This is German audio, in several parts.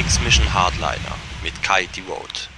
X-Mission Hardliner mit Kai Devote.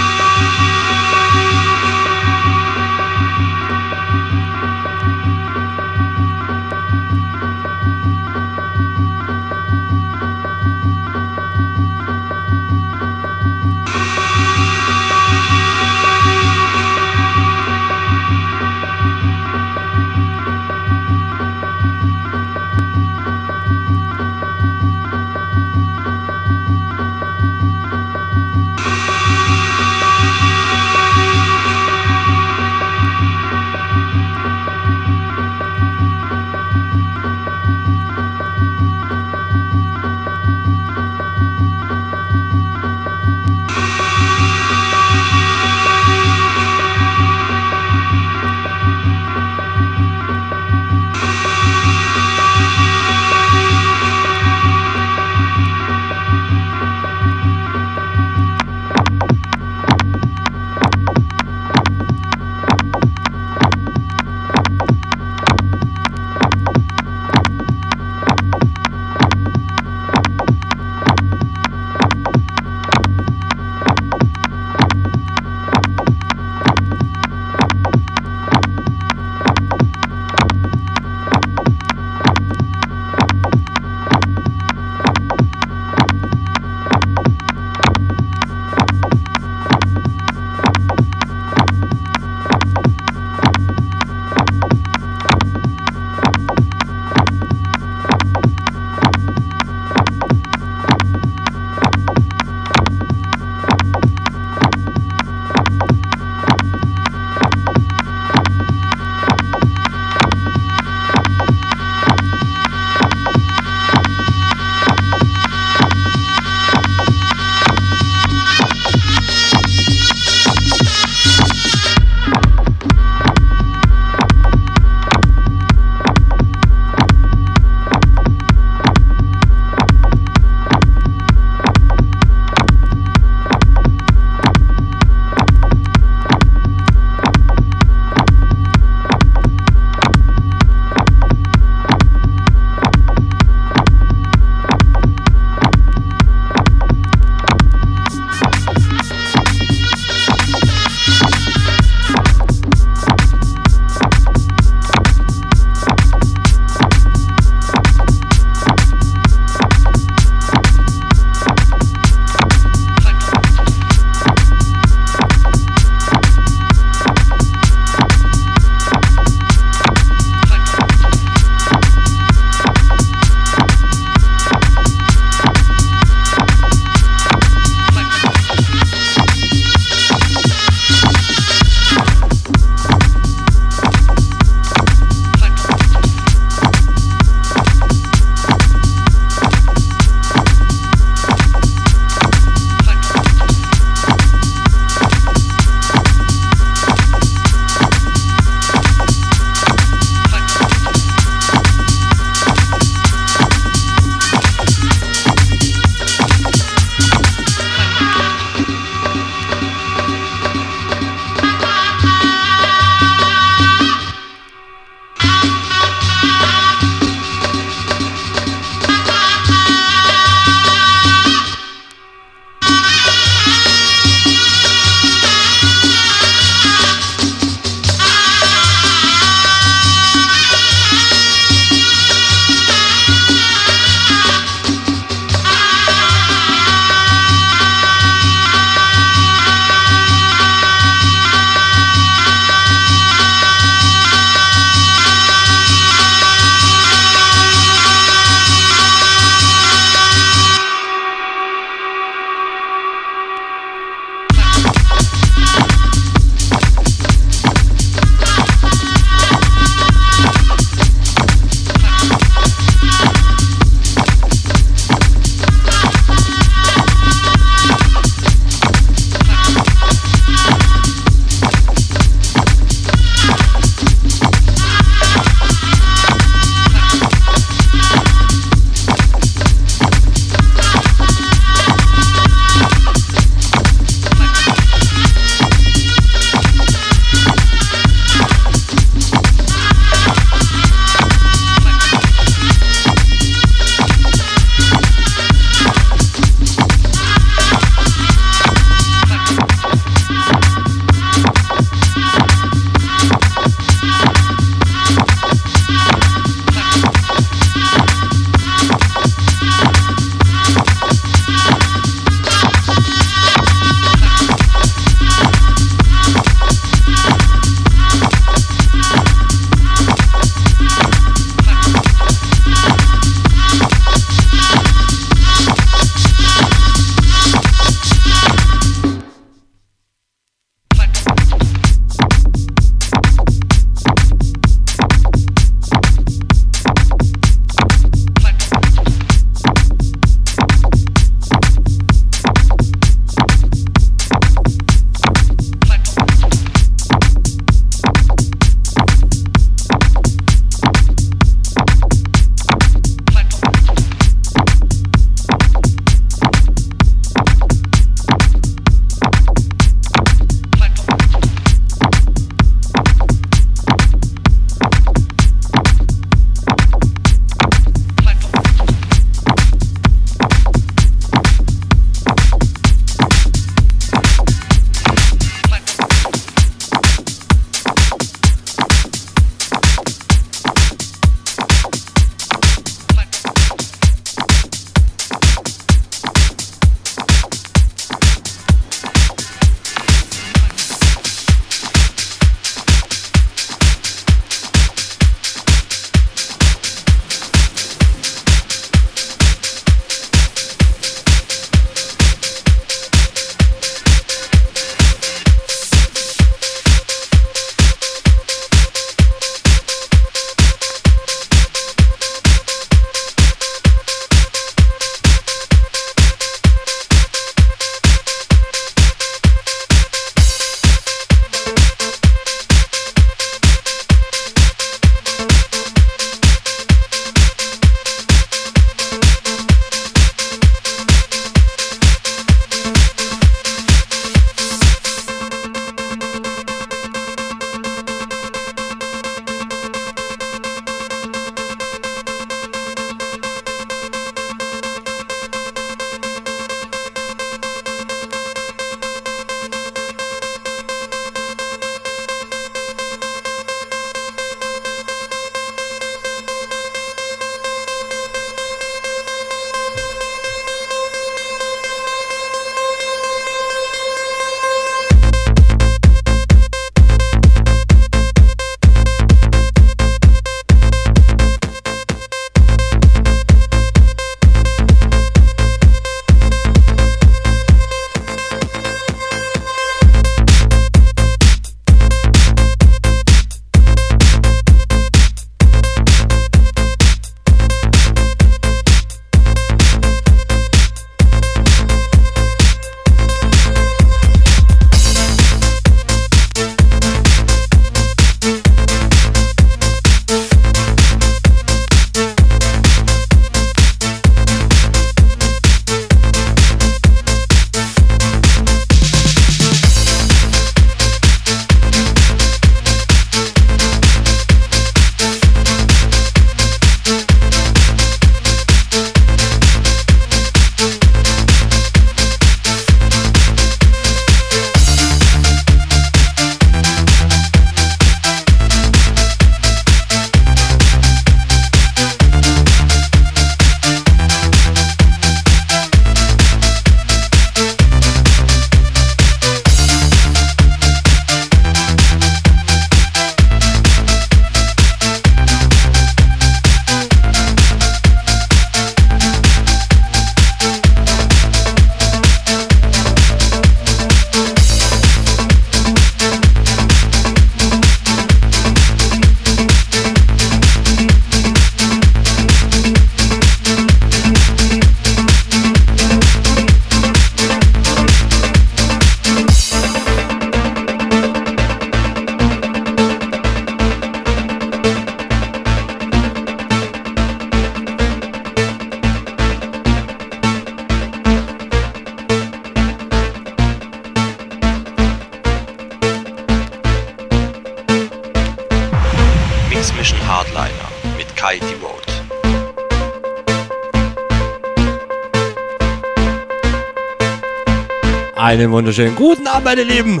Wunderschönen guten Abend, meine Lieben.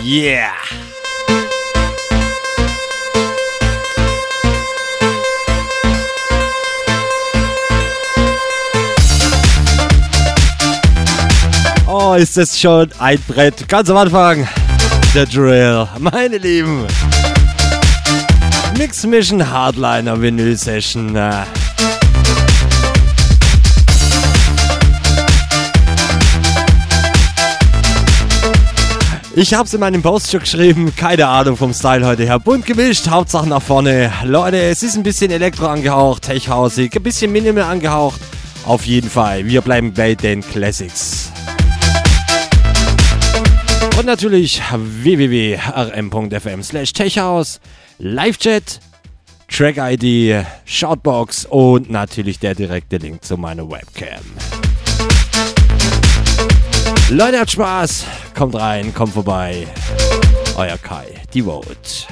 Yeah. Oh, ist das schon ein Brett. Ganz am Anfang. Der Drill. Meine Lieben. Mix Mission Hardliner Vinyl Session. Ich hab's in meinem Post schon geschrieben, keine Ahnung vom Style heute her. Bunt gemischt, Hauptsache nach vorne. Leute, es ist ein bisschen Elektro angehaucht, Tech-hausig, ein bisschen Minimal angehaucht. Auf jeden Fall, wir bleiben bei den Classics. Und natürlich www.rm.fm slash techhouse, Live-Chat, Track-ID, Shoutbox und natürlich der direkte Link zu meiner Webcam. Leute, hat Spaß. Kommt rein, kommt vorbei. Euer Kai, die Vote.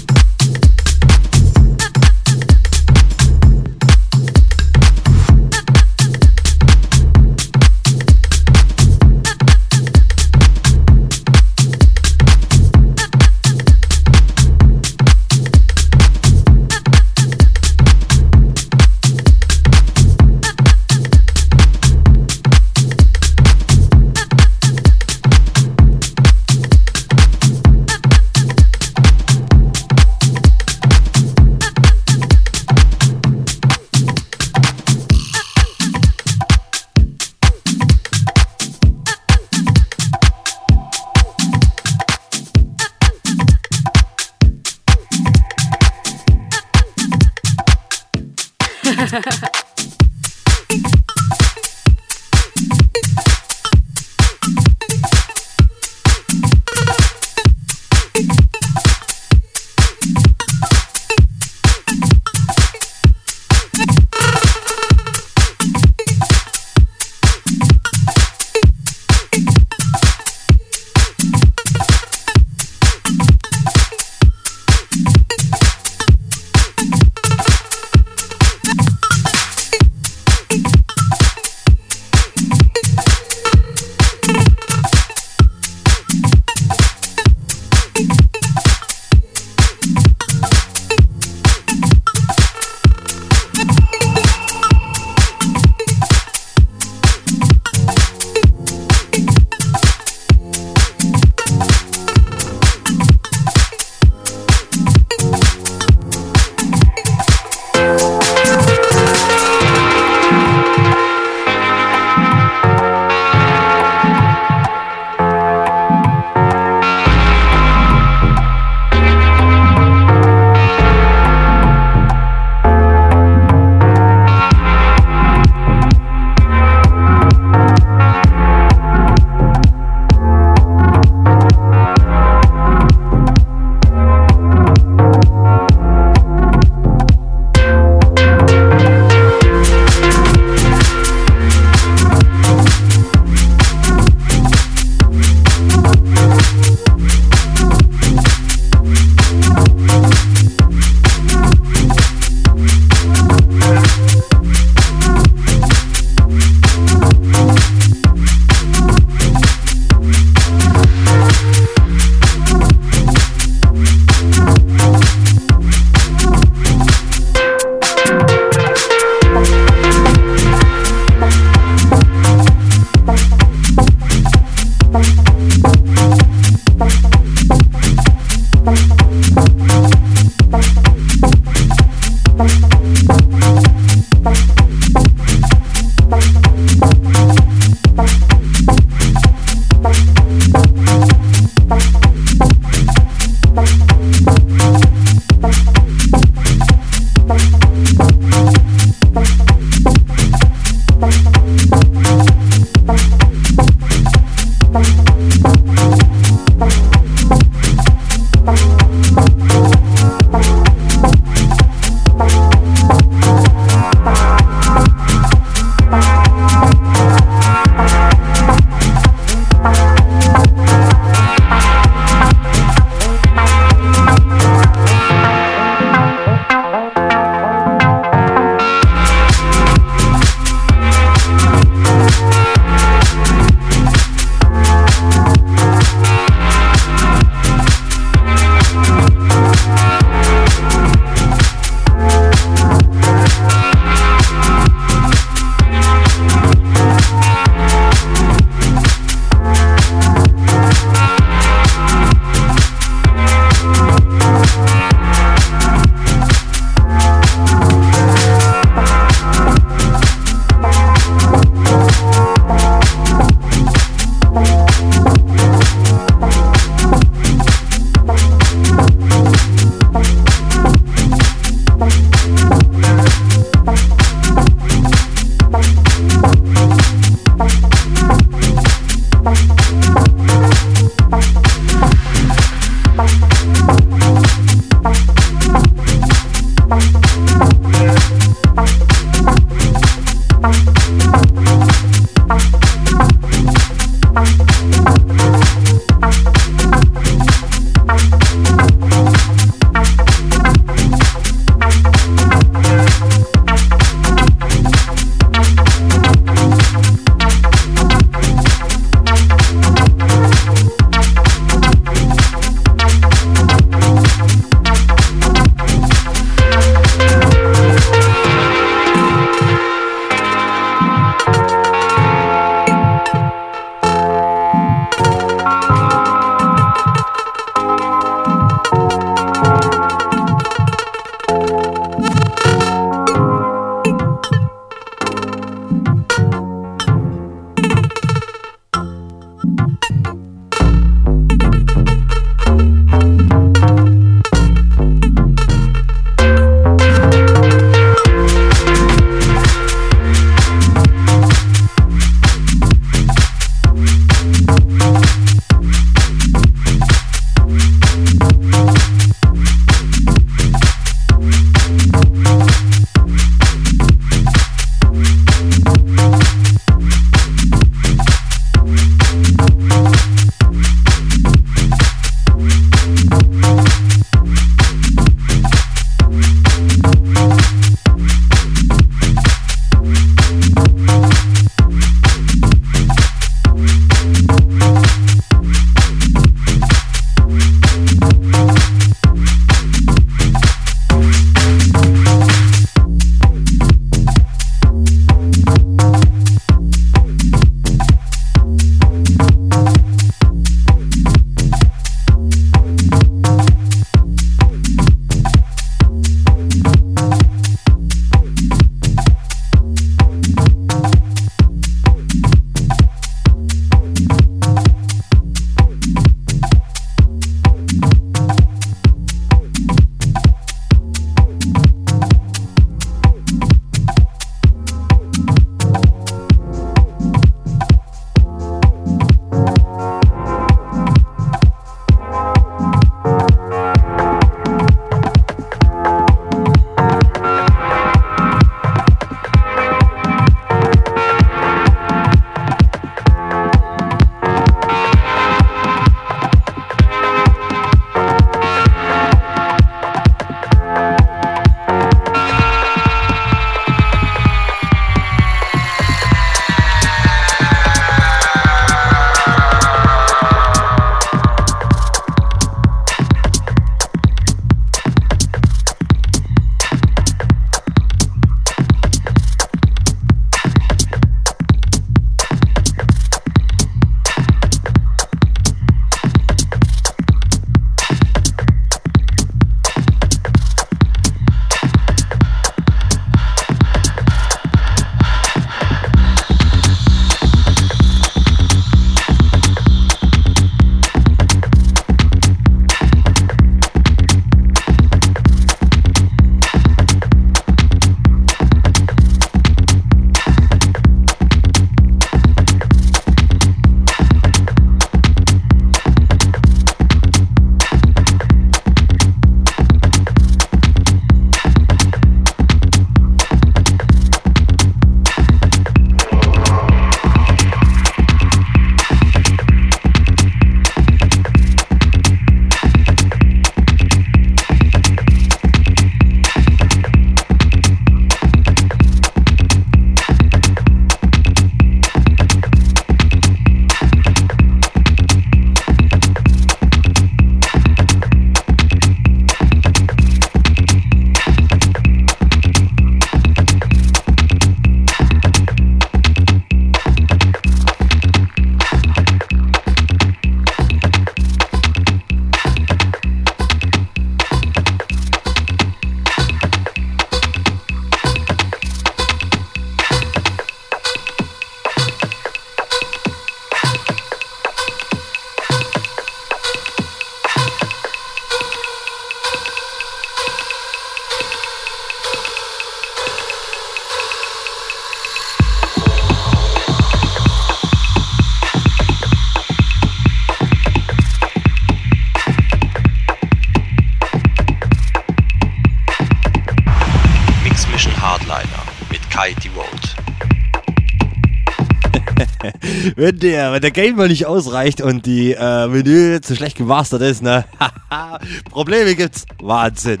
Wenn der, wenn der Game mal nicht ausreicht und die äh, Menü zu schlecht gemastert ist, ne? Probleme gibt's. Wahnsinn.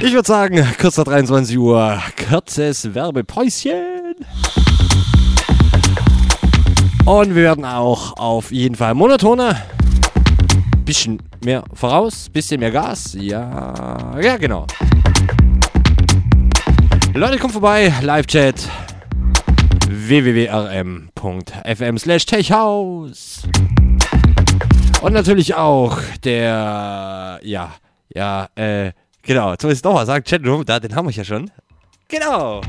Ich würde sagen, kurz nach 23 Uhr, kurzes Werbepäuschen. Und wir werden auch auf jeden Fall monotoner. Bisschen mehr voraus, bisschen mehr Gas. Ja, ja, genau. Leute, kommt vorbei, Live-Chat www.rm.fm slash techhaus. Und natürlich auch der, ja, ja, äh, genau, jetzt muss ich nochmal sagen, Chatroom, da, den haben wir ja schon. Genau.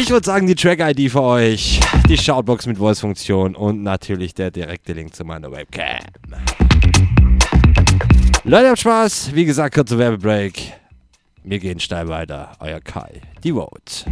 Ich würde sagen, die Track-ID für euch, die Shoutbox mit Voice-Funktion und natürlich der direkte Link zu meiner Webcam. Leute, habt Spaß. Wie gesagt, kurzer Werbebreak. Wir gehen steil weiter. Euer Kai, die Vote.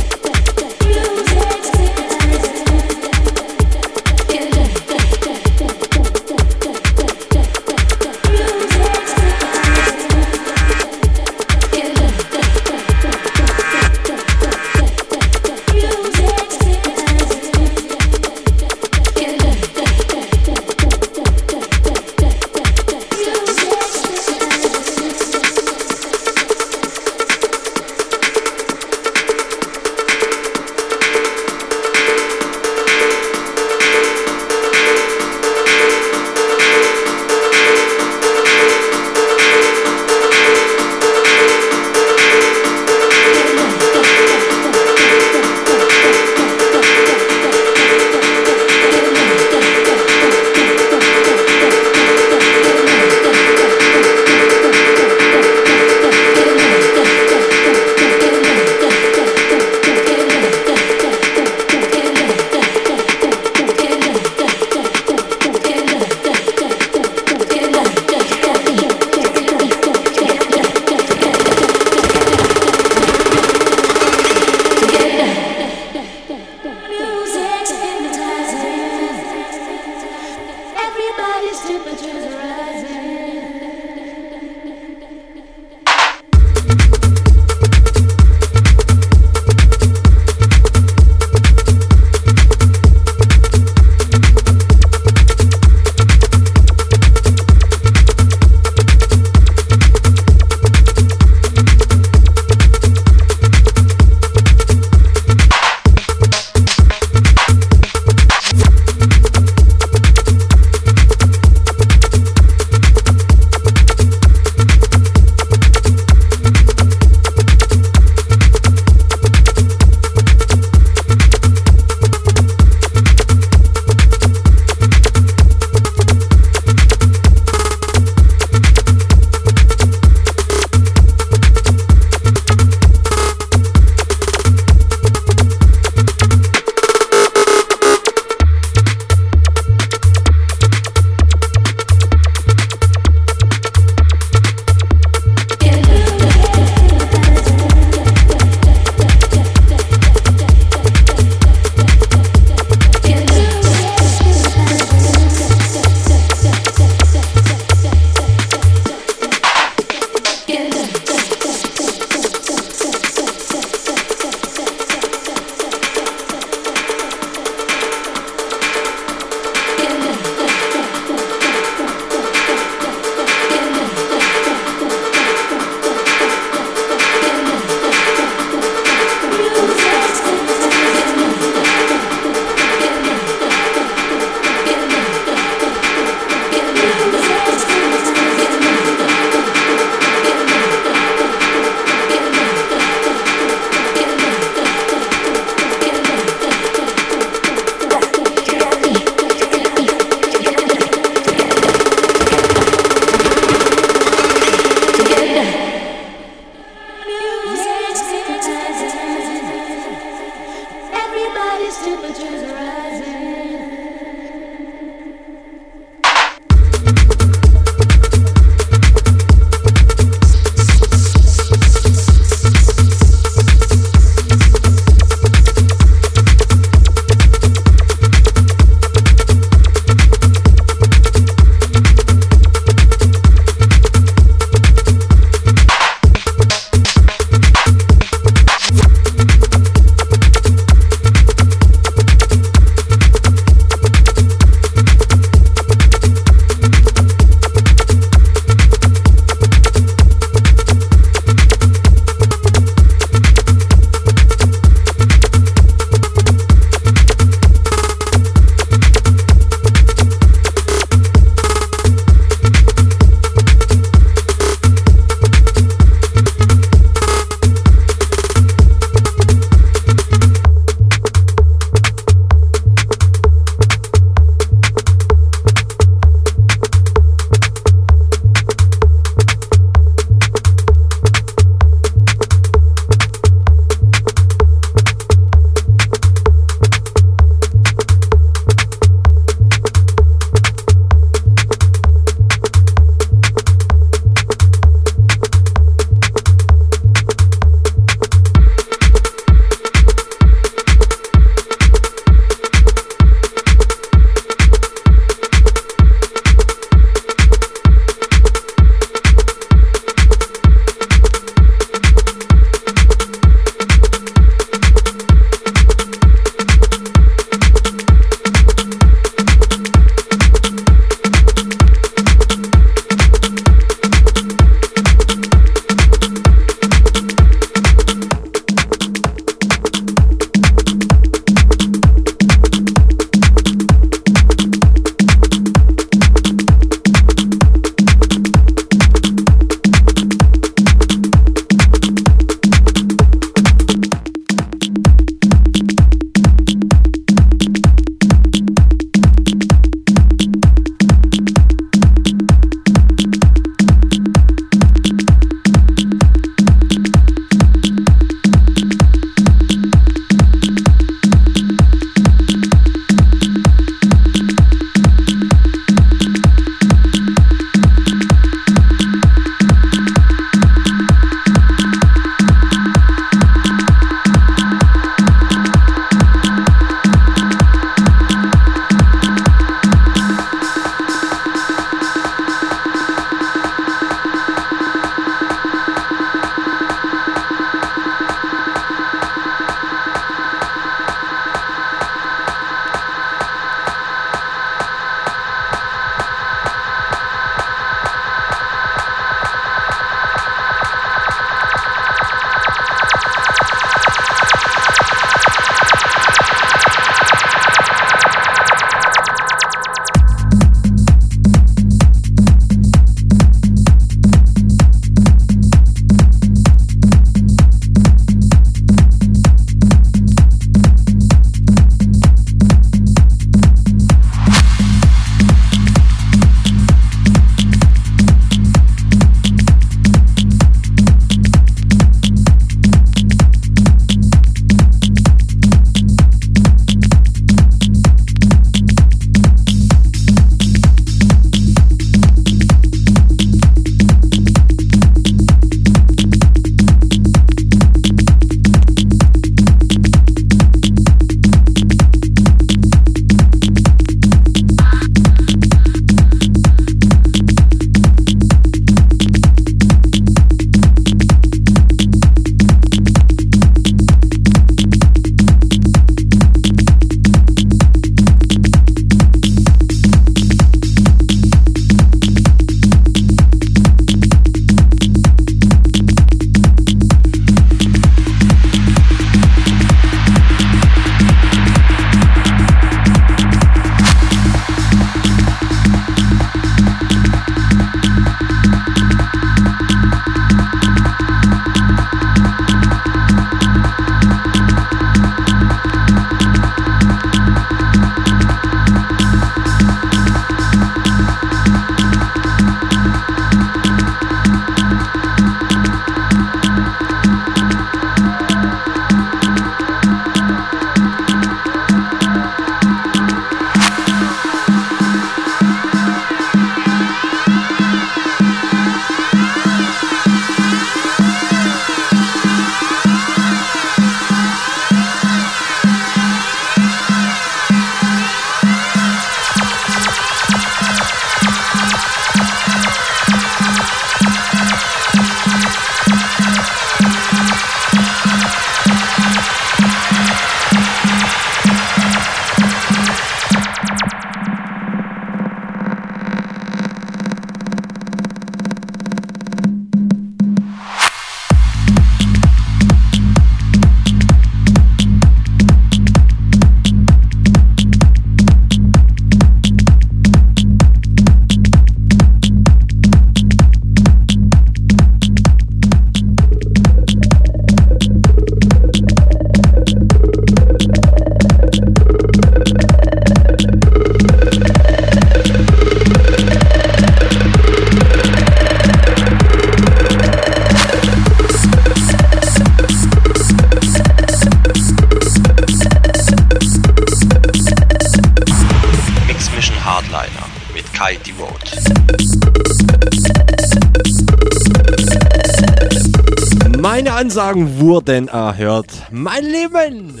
Ansagen wurden erhört. Mein Leben!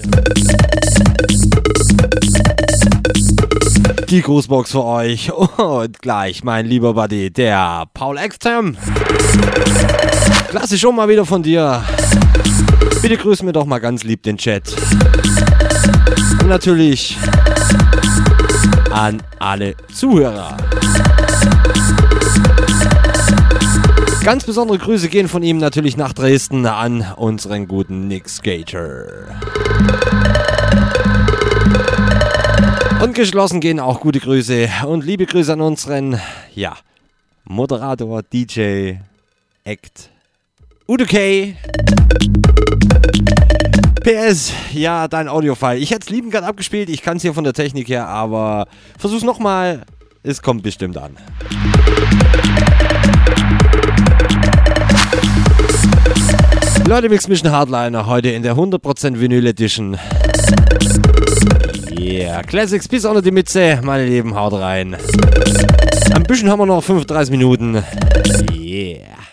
Die Grußbox für euch. Und gleich, mein lieber Buddy, der Paul Extrem. Klasse schon mal wieder von dir. Bitte grüß mir doch mal ganz lieb den Chat. Und natürlich an alle Zuhörer. Ganz besondere Grüße gehen von ihm natürlich nach Dresden an unseren guten Nick Skater. Und geschlossen gehen auch gute Grüße und liebe Grüße an unseren, ja, Moderator, DJ, Act, Udo K. PS, ja, dein Audiofile. Ich hätte es lieben gern abgespielt, ich kann es hier von der Technik her, aber versuch's nochmal, es kommt bestimmt an. Leute, Mix Mission Hardliner heute in der 100% Vinyl Edition. Yeah, Classics bis unter die Mütze, meine Lieben, haut rein. Ein bisschen haben wir noch 35 Minuten. Yeah.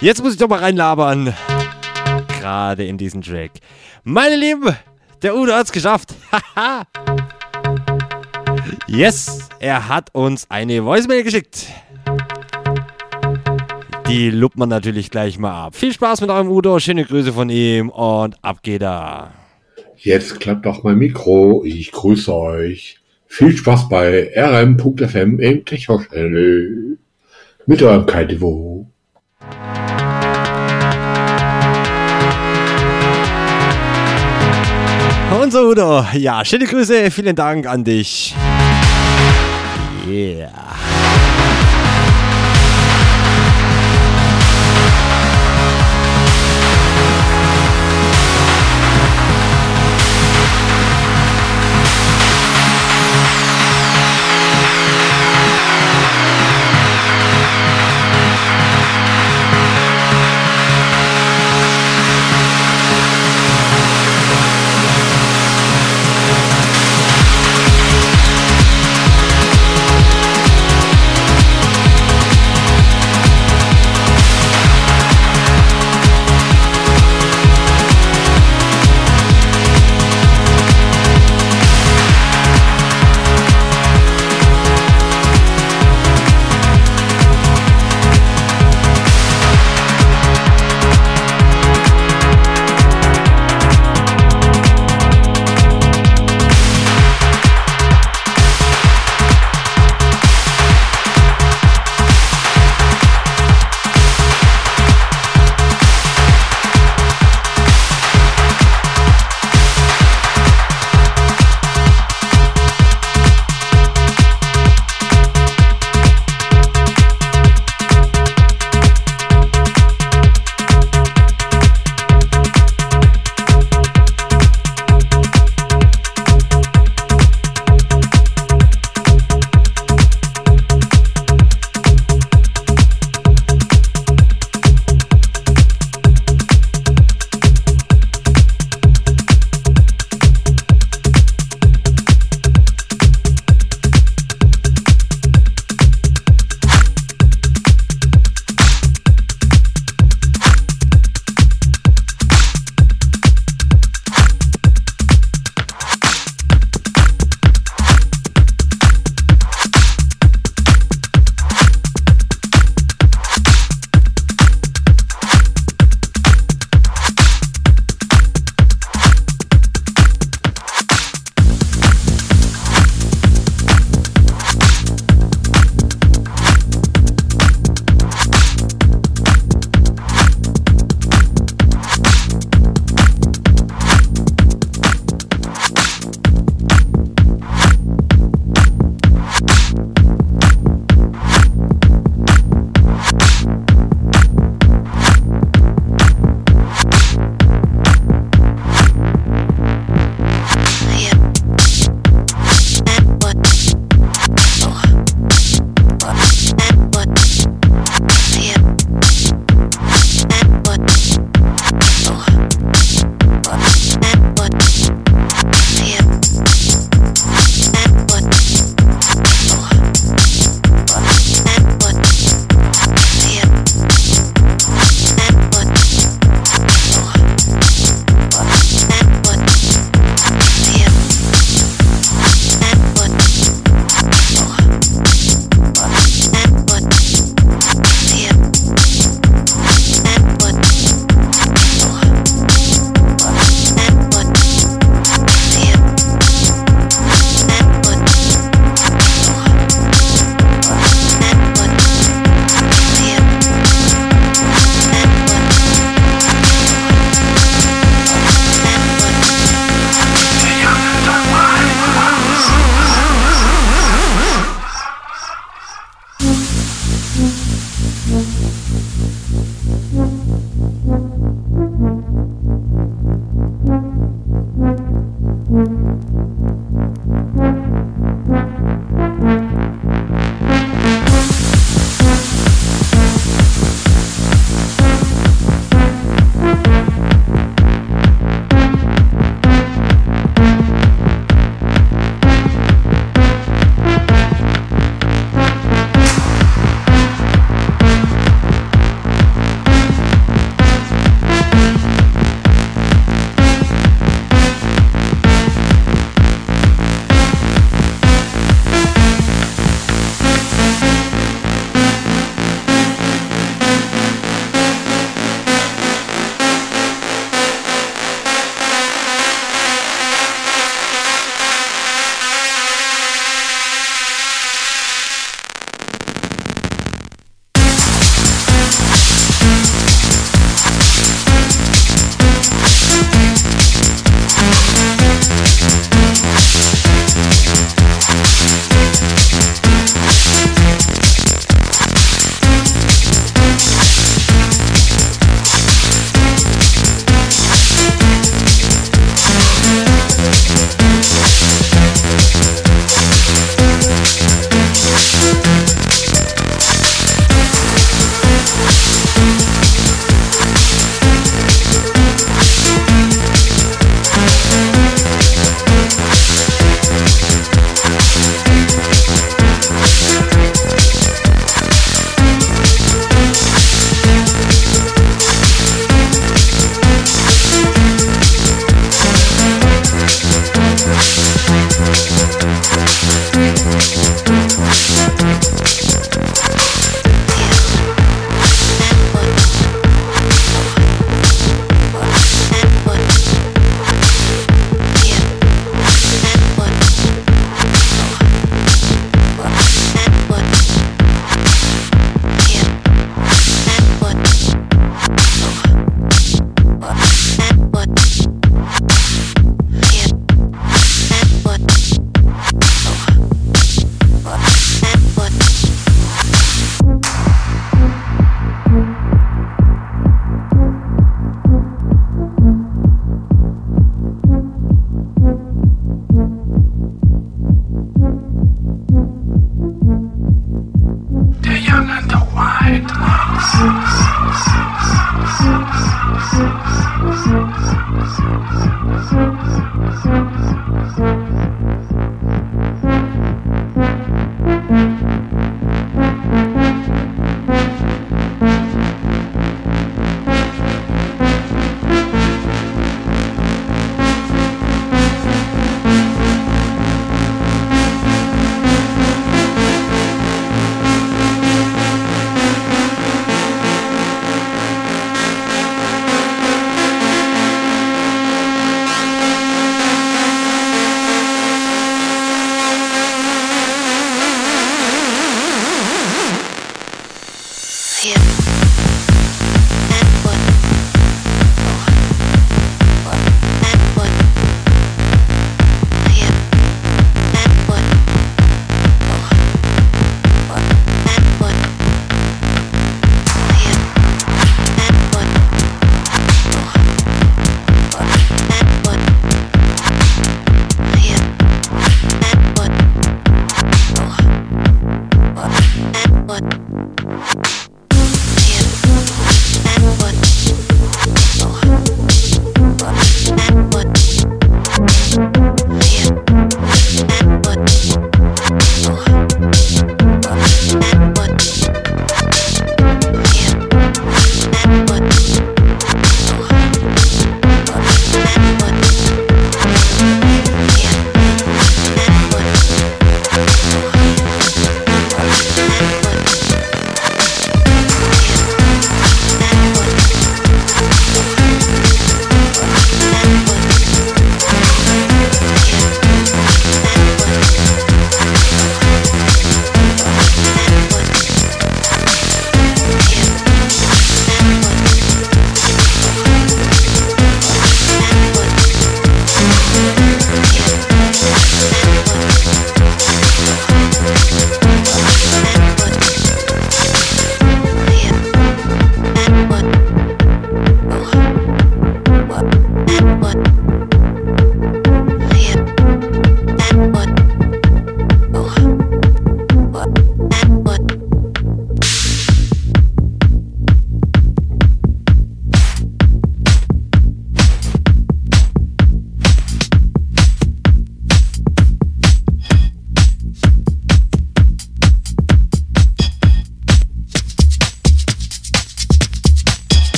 Jetzt muss ich doch mal reinlabern. Gerade in diesen Track. Meine Lieben, der Udo hat's geschafft. Haha. yes, er hat uns eine Voicemail geschickt. Die lupt man natürlich gleich mal ab. Viel Spaß mit eurem Udo, schöne Grüße von ihm und ab geht er. Jetzt klappt auch mein Mikro. Ich grüße euch. Viel Spaß bei rm.fm im Techno Channel. Mit eurem Kaitivo. Unser Udo, ja, schöne Grüße, vielen Dank an dich. Yeah.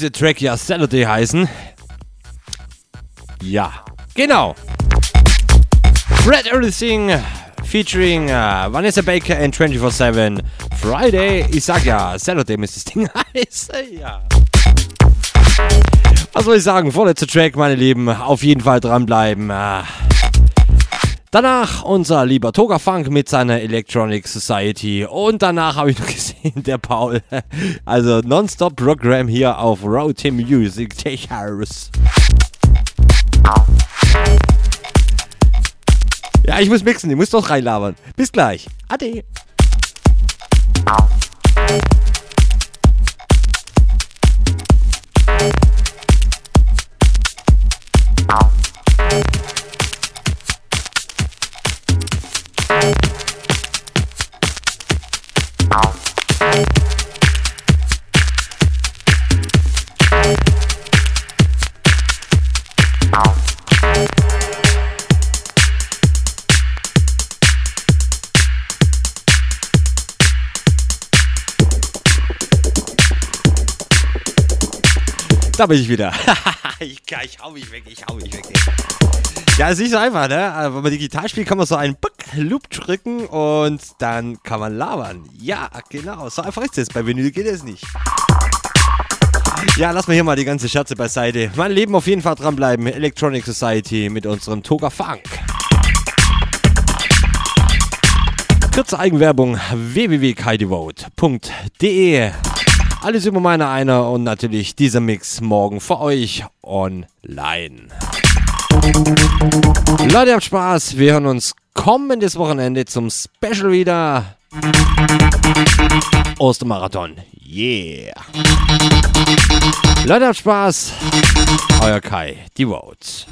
Dieser Track ja Saturday heißen. Ja, genau. Red Everything featuring uh, Vanessa Baker and 24-7 Friday. Ich sag ja, Saturday müsste das Ding heißen. Ja. Was soll ich sagen? Vorletzter Track, meine Lieben. Auf jeden Fall dranbleiben. Ah. Danach unser lieber Toga Funk mit seiner Electronic Society. Und danach habe ich noch gesehen, der Paul. Also Nonstop-Programm hier auf Road Music Tech House. Ja, ich muss mixen, ich muss doch reinlabern. Bis gleich. Ade. Da bin ich wieder. ich, ich hau mich weg, ich hau mich weg. Ja, ist nicht so einfach, ne? Aber Wenn man digital spielt, kann man so einen Buck Loop drücken und dann kann man labern. Ja, genau. So einfach ist es. Bei Vinyl geht es nicht. Ja, lass mal hier mal die ganze Scherze beiseite. Mein Leben auf jeden Fall dranbleiben. Electronic Society mit unserem Toga Funk. Kurze Eigenwerbung www.kaidevote.de Alles über meine einer und natürlich dieser Mix morgen für euch online. Leute, habt Spaß. Wir hören uns kommendes Wochenende zum Special wieder. Ostermarathon. Yeah. Leute, habt Spaß. Euer Kai, die Votes.